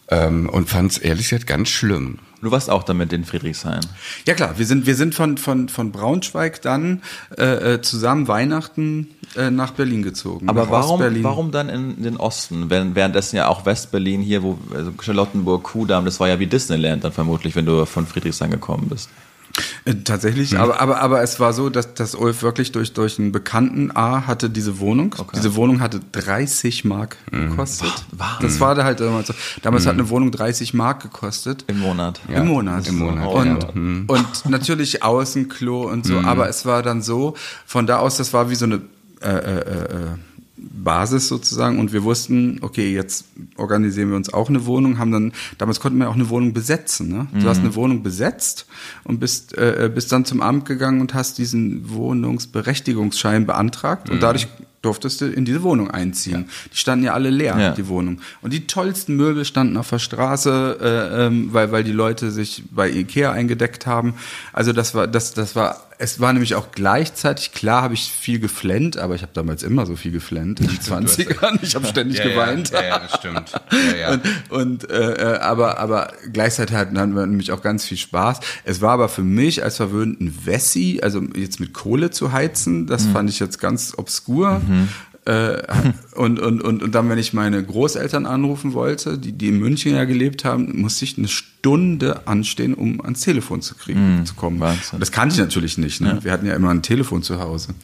ähm, und fand es ehrlich gesagt ganz schlimm. Du warst auch damit in Friedrichshain. Ja klar, wir sind wir sind von von von Braunschweig dann äh, äh zusammen Weihnachten äh, nach Berlin gezogen. Aber warum warum dann in den Osten, wenn währenddessen ja auch Westberlin hier, wo also Charlottenburg, Kudamm, das war ja wie Disneyland dann vermutlich, wenn du von Friedrichshain gekommen bist. Äh, tatsächlich, mhm. aber, aber, aber es war so, dass, dass Ulf wirklich durch, durch einen Bekannten A hatte diese Wohnung. Okay. Diese Wohnung hatte 30 Mark mhm. gekostet. Boah, das war da halt damals so. Damals mhm. hat eine Wohnung 30 Mark gekostet. Im Monat. Ja. Im Monat. Im Monat. Und, ja. Mhm. und natürlich Außenklo und so, mhm. aber es war dann so, von da aus, das war wie so eine äh, äh, äh, Basis sozusagen und wir wussten, okay, jetzt organisieren wir uns auch eine Wohnung, haben dann, damals konnten wir auch eine Wohnung besetzen. Ne? Du mhm. hast eine Wohnung besetzt und bist, äh, bist dann zum Amt gegangen und hast diesen Wohnungsberechtigungsschein beantragt mhm. und dadurch durftest du in diese Wohnung einziehen. Ja. Die standen ja alle leer, ja. die Wohnung. Und die tollsten Möbel standen auf der Straße, äh, ähm, weil, weil die Leute sich bei Ikea eingedeckt haben. Also das war, das, das war, es war nämlich auch gleichzeitig, klar habe ich viel geflennt, aber ich habe damals immer so viel geflennt in [LAUGHS] den 20ern. Ich habe ständig ja, geweint. Ja, ja, das stimmt. und und äh, äh, aber, aber gleichzeitig hatten wir nämlich auch ganz viel Spaß. Es war aber für mich als verwöhnten Wessi, also jetzt mit Kohle zu heizen, das mhm. fand ich jetzt ganz obskur. Mhm. Äh, [LAUGHS] und, und, und, und dann, wenn ich meine Großeltern anrufen wollte, die, die in München ja gelebt haben, musste ich eine Stunde anstehen, um ans Telefon zu kriegen, mm, zu kommen. Wahnsinn. Das kannte ich natürlich nicht. Ne? Ja. Wir hatten ja immer ein Telefon zu Hause.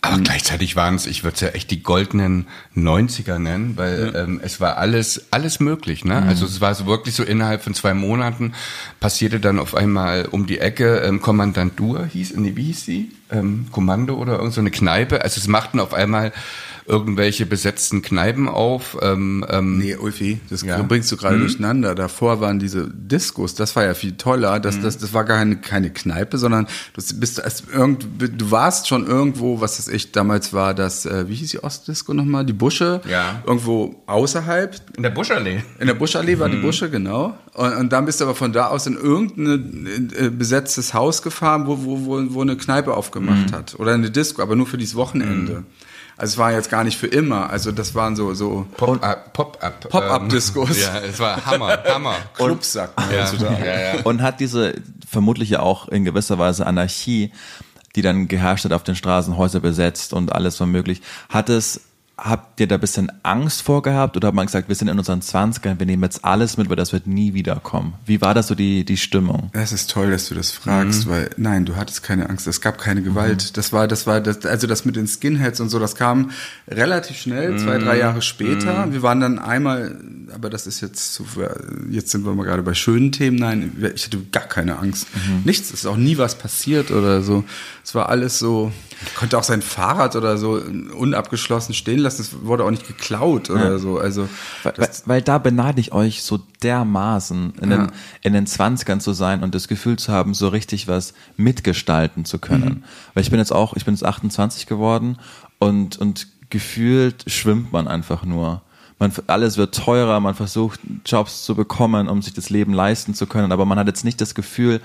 Aber mhm. gleichzeitig waren es, ich würde es ja echt die goldenen 90er nennen, weil ja. ähm, es war alles, alles möglich. Ne? Mhm. Also es war so wirklich so innerhalb von zwei Monaten passierte dann auf einmal um die Ecke ähm, Kommandant Dur hieß, nee, wie hieß sie? Ähm, Kommando oder irgendeine so eine Kneipe. Also es machten auf einmal irgendwelche besetzten Kneipen auf. Ähm, ähm, nee, Ulfi, das ja. bringst du gerade hm. durcheinander. Davor waren diese Diskos, das war ja viel toller. Das, hm. das, das war gar keine, keine Kneipe, sondern du bist irgend, du warst schon irgendwo, was das ich damals war, das, äh, wie hieß die Ostdisco nochmal? Die Busche. Ja. Irgendwo außerhalb. In der Buschallee. In der Buschallee war hm. die Busche, genau. Und, und dann bist du aber von da aus in irgendein äh, besetztes Haus gefahren, wo, wo, wo, wo eine Kneipe aufgemacht mhm. hat. Oder eine Disco, aber nur für dieses Wochenende. Mhm. Also es war jetzt gar nicht für immer. Also das waren so so Pop-up Pop -up, Pop-up-Discos. Ähm, [LAUGHS] ja, es war Hammer, Hammer. Clubs sagt man ja. Ja, ja. Und hat diese vermutlich ja auch in gewisser Weise Anarchie, die dann geherrscht hat auf den Straßen, Häuser besetzt und alles war möglich, hat es habt ihr da ein bisschen Angst vorgehabt oder habt man gesagt, wir sind in unseren 20ern, wir nehmen jetzt alles mit, weil das wird nie wiederkommen? Wie war das so die, die Stimmung? Das ist toll, dass du das fragst, mhm. weil nein, du hattest keine Angst, es gab keine Gewalt. Mhm. Das war, das war, das, also das mit den Skinheads und so, das kam relativ schnell, mhm. zwei, drei mhm. Jahre später. Mhm. Wir waren dann einmal, aber das ist jetzt zu, jetzt sind wir mal gerade bei schönen Themen. Nein, ich hatte gar keine Angst. Mhm. Nichts, es ist auch nie was passiert oder so. Es war alles so, konnte auch sein Fahrrad oder so unabgeschlossen stehen lassen. Es wurde auch nicht geklaut oder ja. so. Also, weil, weil, weil, da beneide ich euch so dermaßen, in, ja. den, in den 20ern zu sein und das Gefühl zu haben, so richtig was mitgestalten zu können. Mhm. Weil ich bin jetzt auch, ich bin jetzt 28 geworden und, und gefühlt schwimmt man einfach nur. Man, alles wird teurer, man versucht Jobs zu bekommen, um sich das Leben leisten zu können, aber man hat jetzt nicht das Gefühl,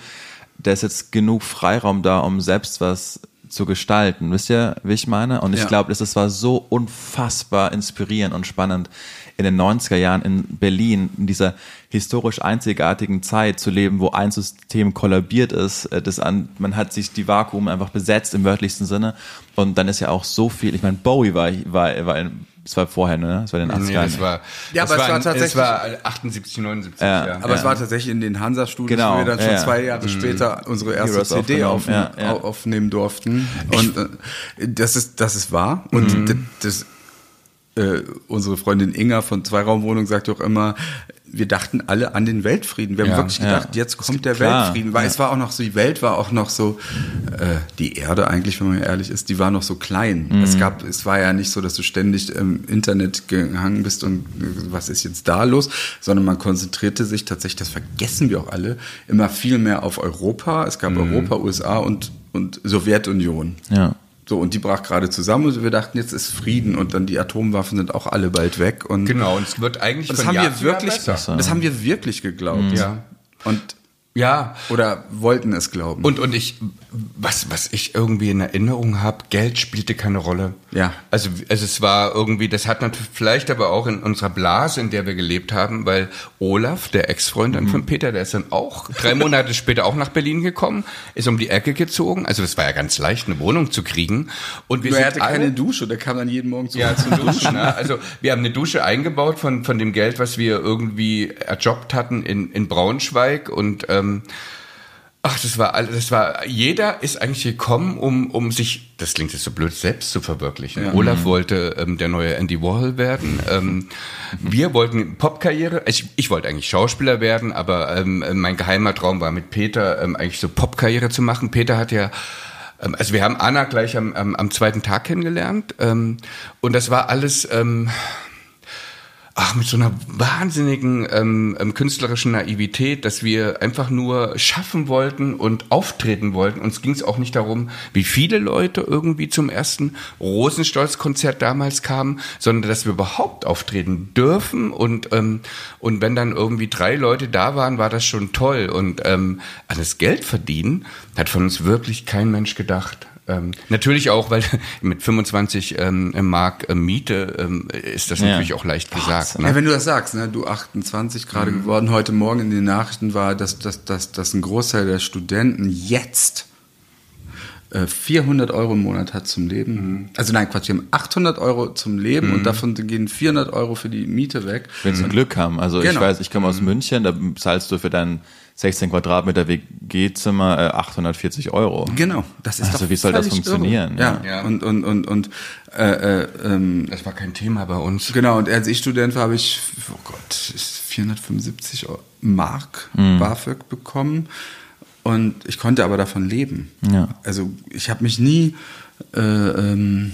da ist jetzt genug Freiraum da, um selbst was zu gestalten. Wisst ihr, wie ich meine? Und ich ja. glaube, das war so unfassbar inspirierend und spannend, in den 90er Jahren in Berlin, in dieser historisch einzigartigen Zeit zu leben, wo ein System kollabiert ist. Äh, das an, man hat sich die Vakuum einfach besetzt im wörtlichsten Sinne. Und dann ist ja auch so viel, ich meine, Bowie war, war, war in das war vorher, ne? Das war in den 80ern. Nee, war, ja, aber war, es war tatsächlich. Es war 78, 79, ja. ja. Aber ja. es war tatsächlich in den Hansa-Studios, genau. wo wir dann schon ja. zwei Jahre mhm. später unsere erste Heroes CD auf, aufnehmen durften. Und äh, das ist, das ist wahr. Und mhm. das, äh, unsere Freundin Inga von Zweiraumwohnung sagt auch immer, wir dachten alle an den Weltfrieden. Wir haben ja, wirklich gedacht, ja. jetzt kommt der klar, Weltfrieden, weil ja. es war auch noch so, die Welt war auch noch so, äh, die Erde eigentlich, wenn man ehrlich ist, die war noch so klein. Mhm. Es gab, es war ja nicht so, dass du ständig im Internet gehangen bist und äh, was ist jetzt da los, sondern man konzentrierte sich tatsächlich, das vergessen wir auch alle, immer viel mehr auf Europa. Es gab mhm. Europa, USA und, und Sowjetunion. Ja. So, und die brach gerade zusammen und wir dachten, jetzt ist Frieden und dann die Atomwaffen sind auch alle bald weg. Und genau, und es wird eigentlich das haben wir wirklich, das haben wir wirklich geglaubt. Mhm. Ja. Und ja. Oder wollten es glauben. Und, und ich, was, was ich irgendwie in Erinnerung habe, Geld spielte keine Rolle. Ja. Also, also es war irgendwie, das hat natürlich vielleicht aber auch in unserer Blase, in der wir gelebt haben, weil Olaf, der Ex-Freund mhm. von Peter, der ist dann auch drei Monate [LAUGHS] später auch nach Berlin gekommen, ist um die Ecke gezogen. Also das war ja ganz leicht, eine Wohnung zu kriegen. Und wir Nur er hatte alle, keine Dusche, der kam dann jeden Morgen zu Ja, zum Duschen. ne? Also wir haben eine Dusche eingebaut von, von dem Geld, was wir irgendwie erjobbt hatten in, in Braunschweig und ähm, Ach, das war alles, das war, jeder ist eigentlich gekommen, um, um sich, das klingt jetzt so blöd, selbst zu verwirklichen. Ja. Olaf mhm. wollte ähm, der neue Andy Warhol werden. Ähm, wir wollten Popkarriere, ich, ich wollte eigentlich Schauspieler werden, aber ähm, mein geheimer Traum war mit Peter ähm, eigentlich so Popkarriere zu machen. Peter hat ja ähm, also wir haben Anna gleich am, am, am zweiten Tag kennengelernt ähm, und das war alles, ähm, ach, mit so einer wahnsinnigen ähm, ähm, künstlerischen Naivität, dass wir einfach nur schaffen wollten und auftreten wollten. Uns ging es auch nicht darum, wie viele Leute irgendwie zum ersten Rosenstolz-Konzert damals kamen, sondern dass wir überhaupt auftreten dürfen. Und, ähm, und wenn dann irgendwie drei Leute da waren, war das schon toll. Und ähm, an das Geld verdienen hat von uns wirklich kein Mensch gedacht. Ähm, natürlich auch, weil [LAUGHS] mit 25 ähm, Mark äh, Miete ähm, ist das ja. natürlich auch leicht gesagt. Ne? Ja, wenn du das sagst, ne? du 28 gerade mhm. geworden, heute Morgen in den Nachrichten war, dass, dass, dass, dass ein Großteil der Studenten jetzt 400 äh, Euro im Monat hat zum Leben. Mhm. Also nein, Quatsch, wir haben 800 Euro zum Leben mhm. und davon gehen 400 Euro für die Miete weg. Wenn sie Glück haben. Also genau. ich weiß, ich komme aus mhm. München, da zahlst du für deinen 16 Quadratmeter WG-Zimmer äh, 840 Euro. Genau, das ist Also wie soll das funktionieren? Ja. ja. und und und und äh, äh, ähm, das war kein Thema bei uns. Genau, und als ich Student war, habe ich oh Gott, 475 Mark mhm. BAföG bekommen und ich konnte aber davon leben. Ja. Also ich habe mich nie äh, ähm,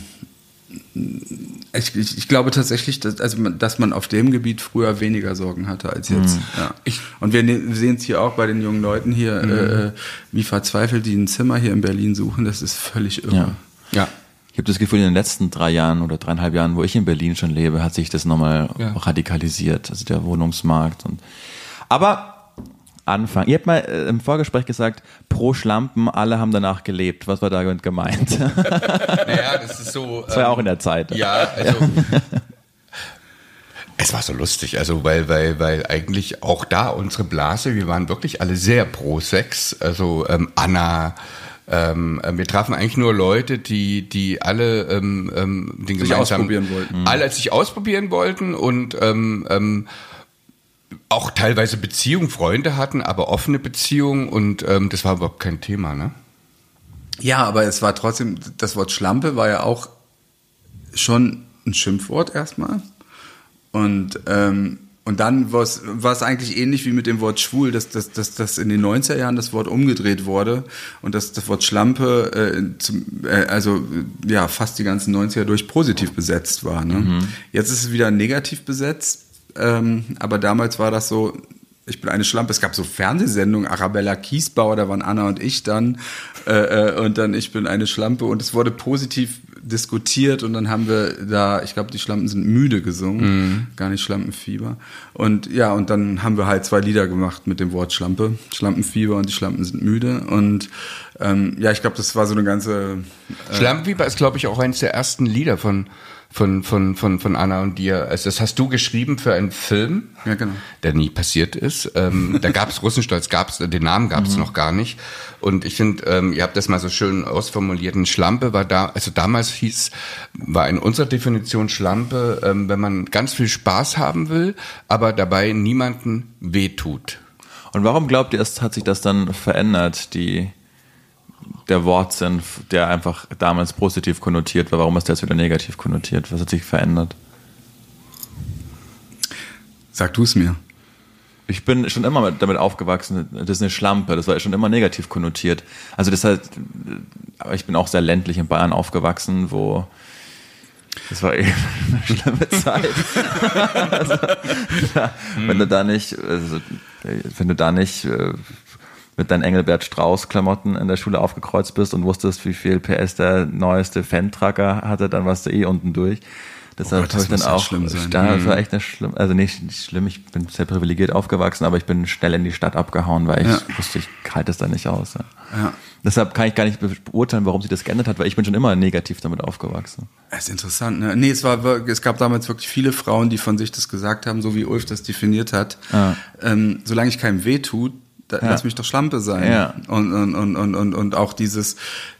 ich, ich, ich, glaube tatsächlich, dass, also, dass man auf dem Gebiet früher weniger Sorgen hatte als jetzt. Mhm. Ja. Und wir ne, sehen es hier auch bei den jungen Leuten hier, mhm. äh, wie verzweifelt die ein Zimmer hier in Berlin suchen. Das ist völlig irre. Ja. ja. Ich habe das Gefühl, in den letzten drei Jahren oder dreieinhalb Jahren, wo ich in Berlin schon lebe, hat sich das nochmal ja. radikalisiert. Also der Wohnungsmarkt. Und, aber Anfang. Ihr habt mal äh, im Vorgespräch gesagt, pro Schlampen, alle haben danach gelebt. Was war damit gemeint? [LAUGHS] naja, das ist so. Das war ja ähm, auch in der Zeit. Ja, also. Es war so lustig, also weil, weil, weil eigentlich auch da unsere Blase, wir waren wirklich alle sehr pro Sex. Also ähm, Anna, ähm, äh, wir trafen eigentlich nur Leute, die, die alle ähm, ähm, den Sich gemeinsamen, ausprobieren wollten. alle sich ausprobieren wollten und ähm, ähm, auch teilweise Beziehungen, Freunde hatten, aber offene Beziehungen und ähm, das war überhaupt kein Thema, ne? Ja, aber es war trotzdem, das Wort Schlampe war ja auch schon ein Schimpfwort erstmal. Und, ähm, und dann war es war es eigentlich ähnlich wie mit dem Wort schwul, dass, dass, dass, dass in den 90er Jahren das Wort umgedreht wurde und dass das Wort Schlampe äh, zum, äh, also ja fast die ganzen 90er durch positiv besetzt war. Ne? Jetzt ist es wieder negativ besetzt, ähm, aber damals war das so, ich bin eine Schlampe. Es gab so Fernsehsendungen, Arabella Kiesbauer, da waren Anna und ich dann. Äh, äh, und dann ich bin eine Schlampe. Und es wurde positiv diskutiert und dann haben wir da, ich glaube, die Schlampen sind müde gesungen, gar nicht Schlampenfieber. Und ja, und dann haben wir halt zwei Lieder gemacht mit dem Wort Schlampe, Schlampenfieber und die Schlampen sind müde. Und ähm, ja, ich glaube, das war so eine ganze Schlampenfieber ist, glaube ich, auch eines der ersten Lieder von, von, von, von, von Anna und dir. Also das hast du geschrieben für einen Film, Ja, genau. der nie passiert ist. Ähm, da gab es [LAUGHS] Russenstolz, gab's, den Namen gab es noch gar nicht. Und ich finde, ähm, ihr habt das mal so schön ausformuliert. Ein Schlampe war da, also damals hieß, war in unserer Definition Schlampe, ähm, wenn man ganz viel Spaß haben will, aber dabei niemanden wehtut. Und warum glaubt ihr, es hat sich das dann verändert, die, der Wortsinn, der einfach damals positiv konnotiert war, warum ist der jetzt wieder negativ konnotiert? Was hat sich verändert? Sag du es mir. Ich bin schon immer mit, damit aufgewachsen, das ist eine Schlampe, das war schon immer negativ konnotiert. Also das aber ich bin auch sehr ländlich in Bayern aufgewachsen, wo das war [LAUGHS] eben eine schlimme Zeit. [LAUGHS] also, ja, Wenn du da nicht, also, wenn du da nicht äh, mit deinen Engelbert Strauß Klamotten in der Schule aufgekreuzt bist und wusstest, wie viel PS der neueste Fan-Tracker hatte, dann warst du eh unten durch. Deshalb Oh Gott, das ich dann auch, schlimm sein. da das war echt eine schlimm, also nicht, nicht schlimm, ich bin sehr privilegiert aufgewachsen, aber ich bin schnell in die Stadt abgehauen, weil ich Ja. wusste, ich halte es da nicht aus. Ja. Ja. Deshalb kann ich gar nicht be- beurteilen, warum sich das geändert hat, weil ich bin schon immer negativ damit aufgewachsen. Das ist interessant, ne? Nee, es war es gab damals wirklich viele Frauen, die von sich das gesagt haben, so wie Ulf das definiert hat. Ja. Ähm, solange ich keinem weh tut, da, Ja. lass mich doch Schlampe sein. Ja. Und, und, und, und, und, und auch dieses,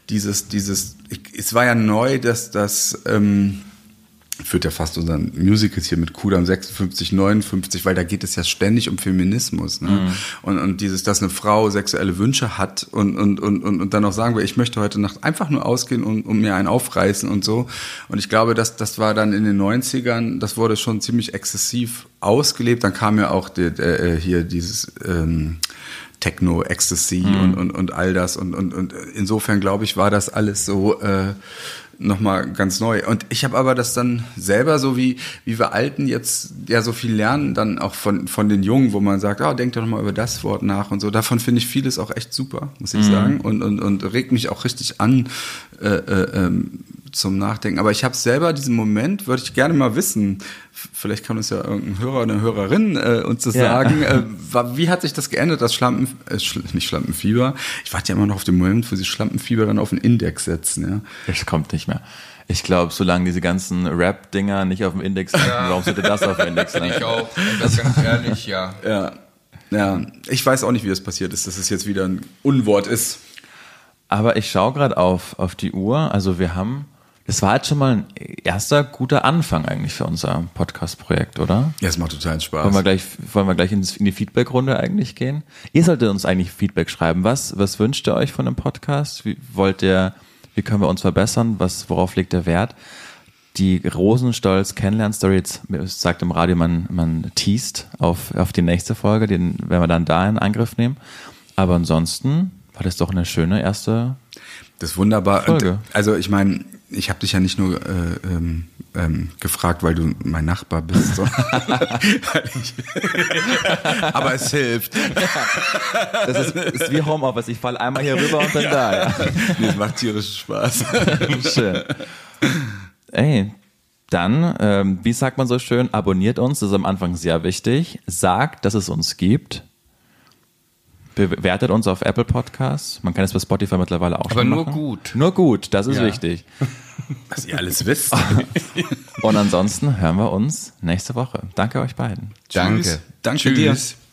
dieses, dieses, ich, es war ja neu, dass das, ähm, führt ja fast unseren Musicals hier mit Kudam 56, 59, weil da geht es ja ständig um Feminismus. Ne? Mhm. Und, und dieses, dass eine Frau sexuelle Wünsche hat und, und, und, und, dann auch sagen wir, ich möchte heute Nacht einfach nur ausgehen und, und mir einen aufreißen und so. Und ich glaube, dass das war dann in den 90ern, das wurde schon ziemlich exzessiv ausgelebt. Dann kam ja auch die, äh, hier dieses ähm, Techno, Ecstasy und, und, und all das. Und, und, und insofern, glaube ich, war das alles so äh, nochmal ganz neu. Und ich habe aber das dann selber, so wie, wie wir Alten jetzt ja so viel lernen, dann auch von, von den Jungen, wo man sagt, ah, denk doch nochmal über das Wort nach und so. Davon finde ich vieles auch echt super, muss ich sagen. Und, und, und regt mich auch richtig an äh, äh, ähm, zum Nachdenken. Aber ich habe selber diesen Moment, würde ich gerne mal wissen. Vielleicht kann uns ja irgendein Hörer oder eine Hörerin äh, uns das Ja. sagen. Äh, [LAUGHS] wie hat sich das geändert, das Schlampen, äh, Schl nicht Schlampenfieber? Ich warte ja immer noch auf den Moment, wo sie Schlampenfieber dann auf den Index setzen. Ja. Es kommt nicht mehr. Ich glaube, solange diese ganzen Rap-Dinger nicht auf dem Index landen, warum sollte das auf dem Index landen? Ich auch. Das ganz ehrlich, ja. Ja. Ja, ich weiß auch nicht, wie das passiert ist, dass es jetzt wieder ein Unwort ist. Aber ich schaue gerade auf, auf die Uhr. Also wir haben, das war jetzt schon mal ein erster guter Anfang eigentlich für unser Podcast-Projekt, oder? Ja, es macht total Spaß. Wollen wir gleich, wollen wir gleich in die Feedback-Runde eigentlich gehen? Ihr solltet uns eigentlich Feedback schreiben. Was, was wünscht ihr euch von dem Podcast? Wie wollt ihr, wie können wir uns verbessern? Was, worauf legt der Wert? Die Rosenstolz Kennenlern-Story, jetzt sagt im Radio, man, man teast auf, auf die nächste Folge, den werden wir dann da in Angriff nehmen. Aber ansonsten war das doch eine schöne erste Das ist wunderbar. Folge. Also ich meine, ich habe dich ja nicht nur äh, ähm, ähm, gefragt, weil du mein Nachbar bist, sondern [LAUGHS] [LAUGHS] aber es hilft. Das ist, ist wie Homeoffice. Ich falle einmal hier rüber und bin da. Ja. Nee, es macht tierisch Spaß. [LAUGHS] Schön. Ey, dann, ähm, wie sagt man so schön, abonniert uns, das ist am Anfang sehr wichtig. Sagt, dass es uns gibt. Bewertet uns auf Apple Podcasts. Man kann es bei Spotify mittlerweile auch Aber schon nur machen. gut. Nur gut, das ist Ja. wichtig. [LAUGHS] Was ihr alles wisst. [LAUGHS] Und ansonsten hören wir uns nächste Woche. Danke euch beiden. Danke. Danke Tschüss. dir.